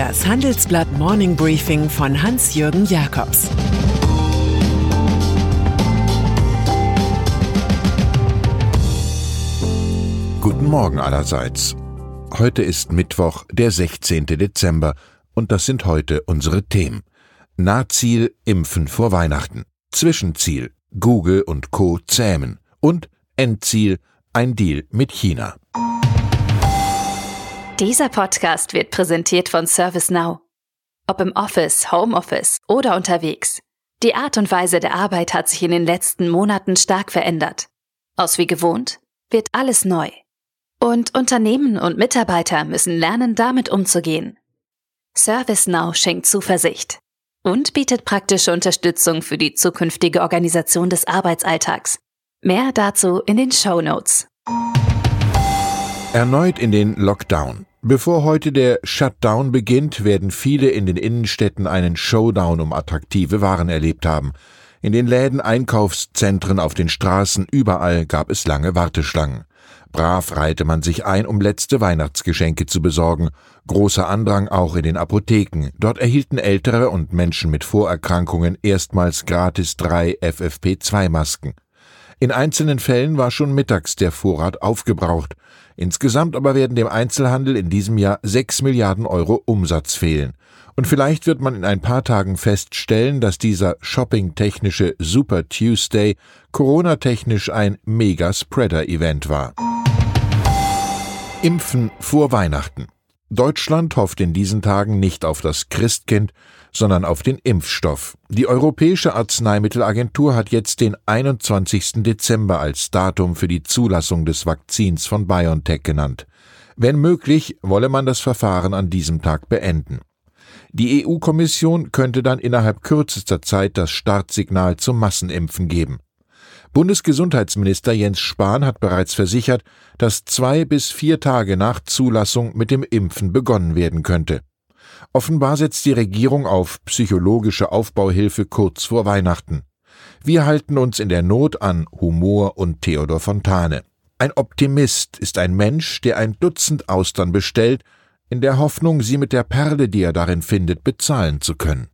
Das Handelsblatt Morning Briefing von Hans-Jürgen Jakobs Guten Morgen allerseits. Heute ist Mittwoch, der 16. Dezember, und das sind heute unsere Themen. Nahziel Impfen vor Weihnachten. Zwischenziel Google und Co. zähmen. Und Endziel ein Deal mit China. Dieser Podcast wird präsentiert von ServiceNow. Ob im Office, Homeoffice oder unterwegs. Die Art und Weise der Arbeit hat sich in den letzten Monaten stark verändert. Aus wie gewohnt wird alles neu. Und Unternehmen und Mitarbeiter müssen lernen, damit umzugehen. ServiceNow schenkt Zuversicht und bietet praktische Unterstützung für die zukünftige Organisation des Arbeitsalltags. Mehr dazu in den Show Notes. Erneut in den Lockdown. Bevor heute der Shutdown beginnt, werden viele in den Innenstädten einen Showdown um attraktive Waren erlebt haben. In den Läden, Einkaufszentren, auf den Straßen, überall gab es lange Warteschlangen. Brav reihte man sich ein, um letzte Weihnachtsgeschenke zu besorgen. Großer Andrang auch in den Apotheken. Dort erhielten Ältere und Menschen mit Vorerkrankungen erstmals gratis drei FFP2-Masken. In einzelnen Fällen war schon mittags der Vorrat aufgebraucht. Insgesamt aber werden dem Einzelhandel in diesem Jahr sechs Milliarden Euro Umsatz fehlen. Und vielleicht wird man in ein paar Tagen feststellen, dass dieser shoppingtechnische Super Tuesday Corona-technisch ein Mega-Spreader-Event war. Impfen vor Weihnachten. Deutschland hofft in diesen Tagen nicht auf das Christkind, sondern auf den Impfstoff. Die Europäische Arzneimittelagentur hat jetzt den 21. Dezember als Datum für die Zulassung des Vakzins von BioNTech genannt. Wenn möglich, wolle man das Verfahren an diesem Tag beenden. Die EU-Kommission könnte dann innerhalb kürzester Zeit das Startsignal zum Massenimpfen geben. Bundesgesundheitsminister Jens Spahn hat bereits versichert, dass zwei bis vier Tage nach Zulassung mit dem Impfen begonnen werden könnte. Offenbar setzt die Regierung auf psychologische Aufbauhilfe kurz vor Weihnachten. Wir halten uns in der Not an Humor und Theodor Fontane. Ein Optimist ist ein Mensch, der ein Dutzend Austern bestellt, in der Hoffnung, sie mit der Perle, die er darin findet, bezahlen zu können.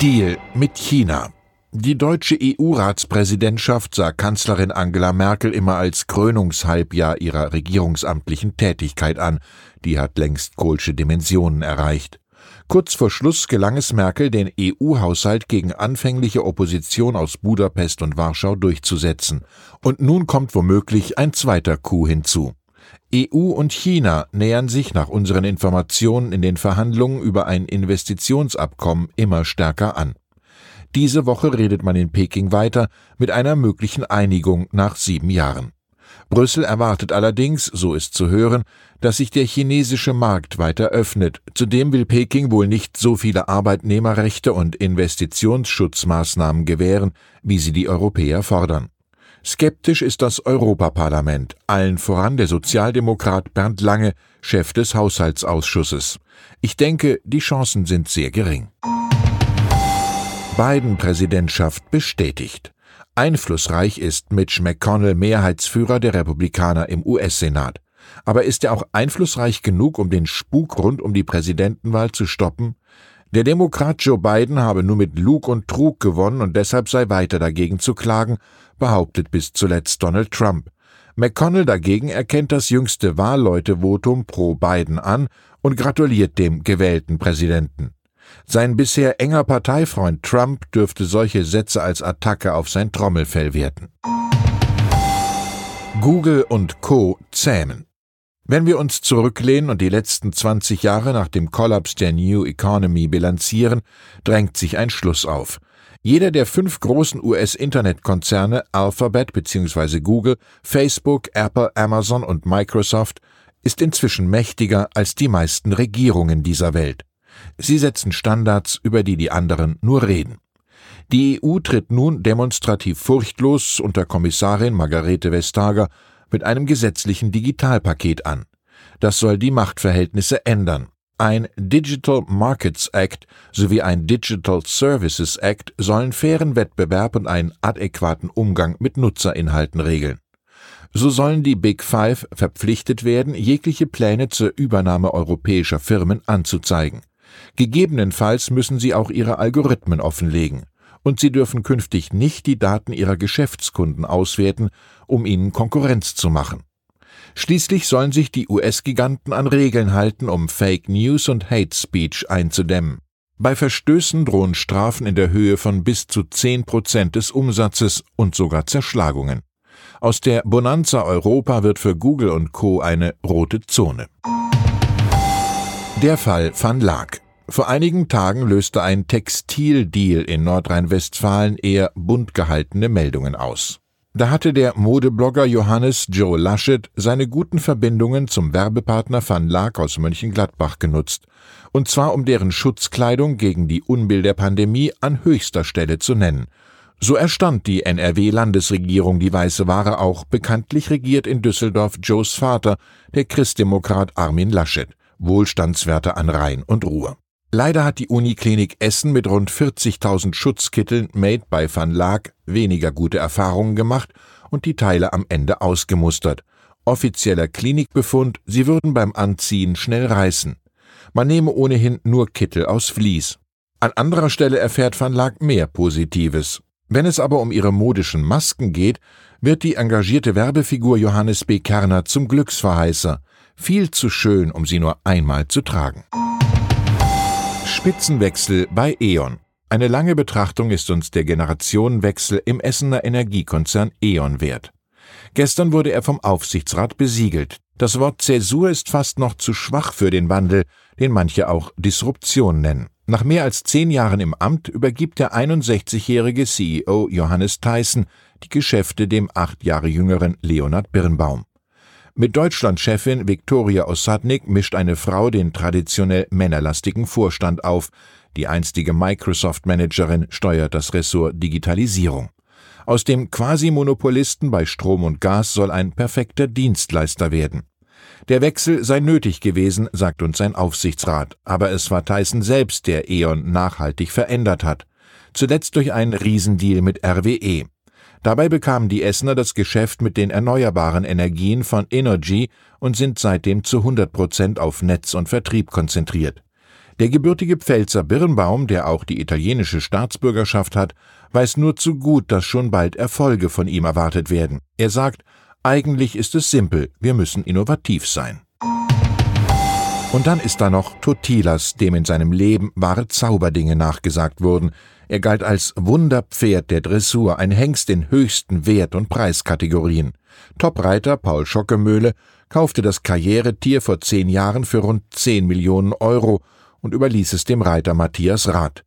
Deal mit China. Die deutsche EU-Ratspräsidentschaft sah Kanzlerin Angela Merkel immer als Krönungshalbjahr ihrer regierungsamtlichen Tätigkeit an. Die hat längst Kohlsche Dimensionen erreicht. Kurz vor Schluss gelang es Merkel, den EU-Haushalt gegen anfängliche Opposition aus Budapest und Warschau durchzusetzen. Und nun kommt womöglich ein zweiter Coup hinzu. EU und China nähern sich nach unseren Informationen in den Verhandlungen über ein Investitionsabkommen immer stärker an. Diese Woche redet man in Peking weiter mit einer möglichen Einigung nach sieben Jahren. Brüssel erwartet allerdings, so ist zu hören, dass sich der chinesische Markt weiter öffnet. Zudem will Peking wohl nicht so viele Arbeitnehmerrechte und Investitionsschutzmaßnahmen gewähren, wie sie die Europäer fordern. Skeptisch ist das Europaparlament, allen voran der Sozialdemokrat Bernd Lange, Chef des Haushaltsausschusses. Ich denke, die Chancen sind sehr gering. Biden-Präsidentschaft bestätigt. Einflussreich ist Mitch McConnell Mehrheitsführer der Republikaner im US-Senat. Aber ist er auch einflussreich genug, um den Spuk rund um die Präsidentenwahl zu stoppen? Der Demokrat Joe Biden habe nur mit Lug und Trug gewonnen und deshalb sei weiter dagegen zu klagen, behauptet bis zuletzt Donald Trump. McConnell dagegen erkennt das jüngste Wahlleutevotum pro Biden an und gratuliert dem gewählten Präsidenten. Sein bisher enger Parteifreund Trump dürfte solche Sätze als Attacke auf sein Trommelfell werten. Google und Co. zähmen. Wenn wir uns zurücklehnen und die letzten 20 Jahre nach dem Kollaps der New Economy bilanzieren, drängt sich ein Schluss auf. Jeder der fünf großen US-Internetkonzerne Alphabet bzw. Google, Facebook, Apple, Amazon und Microsoft ist inzwischen mächtiger als die meisten Regierungen dieser Welt. Sie setzen Standards, über die die anderen nur reden. Die EU tritt nun demonstrativ furchtlos unter Kommissarin Margarete Vestager mit einem gesetzlichen Digitalpaket an. Das soll die Machtverhältnisse ändern. Ein Digital Markets Act sowie ein Digital Services Act sollen fairen Wettbewerb und einen adäquaten Umgang mit Nutzerinhalten regeln. So sollen die Big Five verpflichtet werden, jegliche Pläne zur Übernahme europäischer Firmen anzuzeigen. Gegebenenfalls müssen sie auch ihre Algorithmen offenlegen. Und sie dürfen künftig nicht die Daten ihrer Geschäftskunden auswerten, um ihnen Konkurrenz zu machen. Schließlich sollen sich die US-Giganten an Regeln halten, um Fake News und Hate Speech einzudämmen. Bei Verstößen drohen Strafen in der Höhe von bis zu 10 Prozent des Umsatzes und sogar Zerschlagungen. Aus der Bonanza Europa wird für Google und Co. eine rote Zone. Der Fall Van Laak. Vor einigen Tagen löste ein Textildeal in Nordrhein-Westfalen eher bunt gehaltene Meldungen aus. Da hatte der Modeblogger Johannes Joe Laschet seine guten Verbindungen zum Werbepartner Van Laak aus Mönchengladbach genutzt, und zwar um deren Schutzkleidung gegen die Unbill der Pandemie an höchster Stelle zu nennen – so erstand die NRW-Landesregierung die weiße Ware auch, bekanntlich regiert in Düsseldorf Joes Vater, der Christdemokrat Armin Laschet, Wohlstandswärter an Rhein und Ruhr. Leider hat die Uniklinik Essen mit rund 40.000 Schutzkitteln made by Van Laak weniger gute Erfahrungen gemacht und die Teile am Ende ausgemustert. Offizieller Klinikbefund, sie würden beim Anziehen schnell reißen. Man nehme ohnehin nur Kittel aus Vlies. An anderer Stelle erfährt Van Laak mehr Positives. Wenn es aber um ihre modischen Masken geht, wird die engagierte Werbefigur Johannes B. Kerner zum Glücksverheißer, viel zu schön, um sie nur einmal zu tragen. Spitzenwechsel bei E.ON. Eine lange Betrachtung ist uns der Generationenwechsel im Essener Energiekonzern E.ON wert. Gestern wurde er vom Aufsichtsrat besiegelt. Das Wort Zäsur ist fast noch zu schwach für den Wandel, den manche auch Disruption nennen. Nach mehr als zehn Jahren im Amt übergibt der 61-jährige CEO Johannes Theissen die Geschäfte dem acht Jahre jüngeren Leonhard Birnbaum. Mit Deutschlandchefin Viktoria Ossadnik mischt eine Frau den traditionell männerlastigen Vorstand auf. Die einstige Microsoft-Managerin steuert das Ressort Digitalisierung. Aus dem Quasi-Monopolisten bei Strom und Gas soll ein perfekter Dienstleister werden. Der Wechsel sei nötig gewesen, sagt uns sein Aufsichtsrat, aber es war Tyson selbst, der E.ON nachhaltig verändert hat. Zuletzt durch einen Riesendeal mit RWE. Dabei bekamen die Essener das Geschäft mit den erneuerbaren Energien von Energy und sind seitdem zu 100 Prozent auf Netz und Vertrieb konzentriert. Der gebürtige Pfälzer Birnbaum, der auch die italienische Staatsbürgerschaft hat, weiß nur zu gut, dass schon bald Erfolge von ihm erwartet werden. Er sagt, eigentlich ist es simpel, wir müssen innovativ sein. Und dann ist da noch Totilas, dem in seinem Leben wahre Zauberdinge nachgesagt wurden. Er galt als Wunderpferd der Dressur, ein Hengst in höchsten Wert- und Preiskategorien. Topreiter Paul Schockemöhle kaufte das Karrieretier vor zehn Jahren für rund zehn Millionen Euro und überließ es dem Reiter Matthias Rath.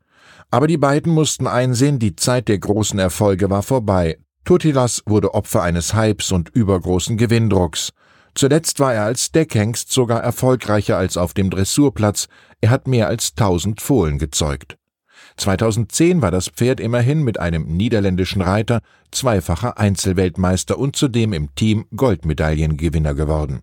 Aber die beiden mussten einsehen, die Zeit der großen Erfolge war vorbei. Tutilas wurde Opfer eines Hypes und übergroßen Gewinndrucks. Zuletzt war er als Deckhengst sogar erfolgreicher als auf dem Dressurplatz. Er hat mehr als tausend Fohlen gezeugt. 2010 war das Pferd immerhin mit einem niederländischen Reiter zweifacher Einzelweltmeister und zudem im Team Goldmedaillengewinner geworden.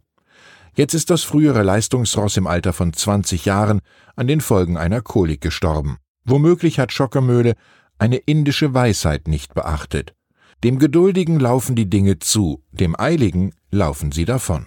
Jetzt ist das frühere Leistungsross im Alter von 20 Jahren an den Folgen einer Kolik gestorben. Womöglich hat Schockermöhle eine indische Weisheit nicht beachtet. Dem Geduldigen laufen die Dinge zu, dem Eiligen laufen sie davon.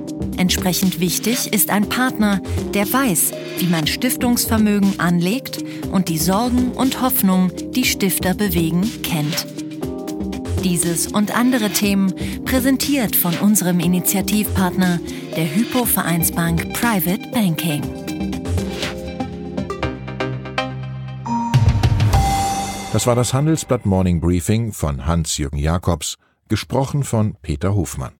Entsprechend wichtig ist ein Partner, der weiß, wie man Stiftungsvermögen anlegt und die Sorgen und Hoffnungen, die Stifter bewegen, kennt. Dieses und andere Themen präsentiert von unserem Initiativpartner, der Hypo Vereinsbank Private Banking. Das war das Handelsblatt Morning Briefing von Hans-Jürgen Jakobs, gesprochen von Peter Hofmann.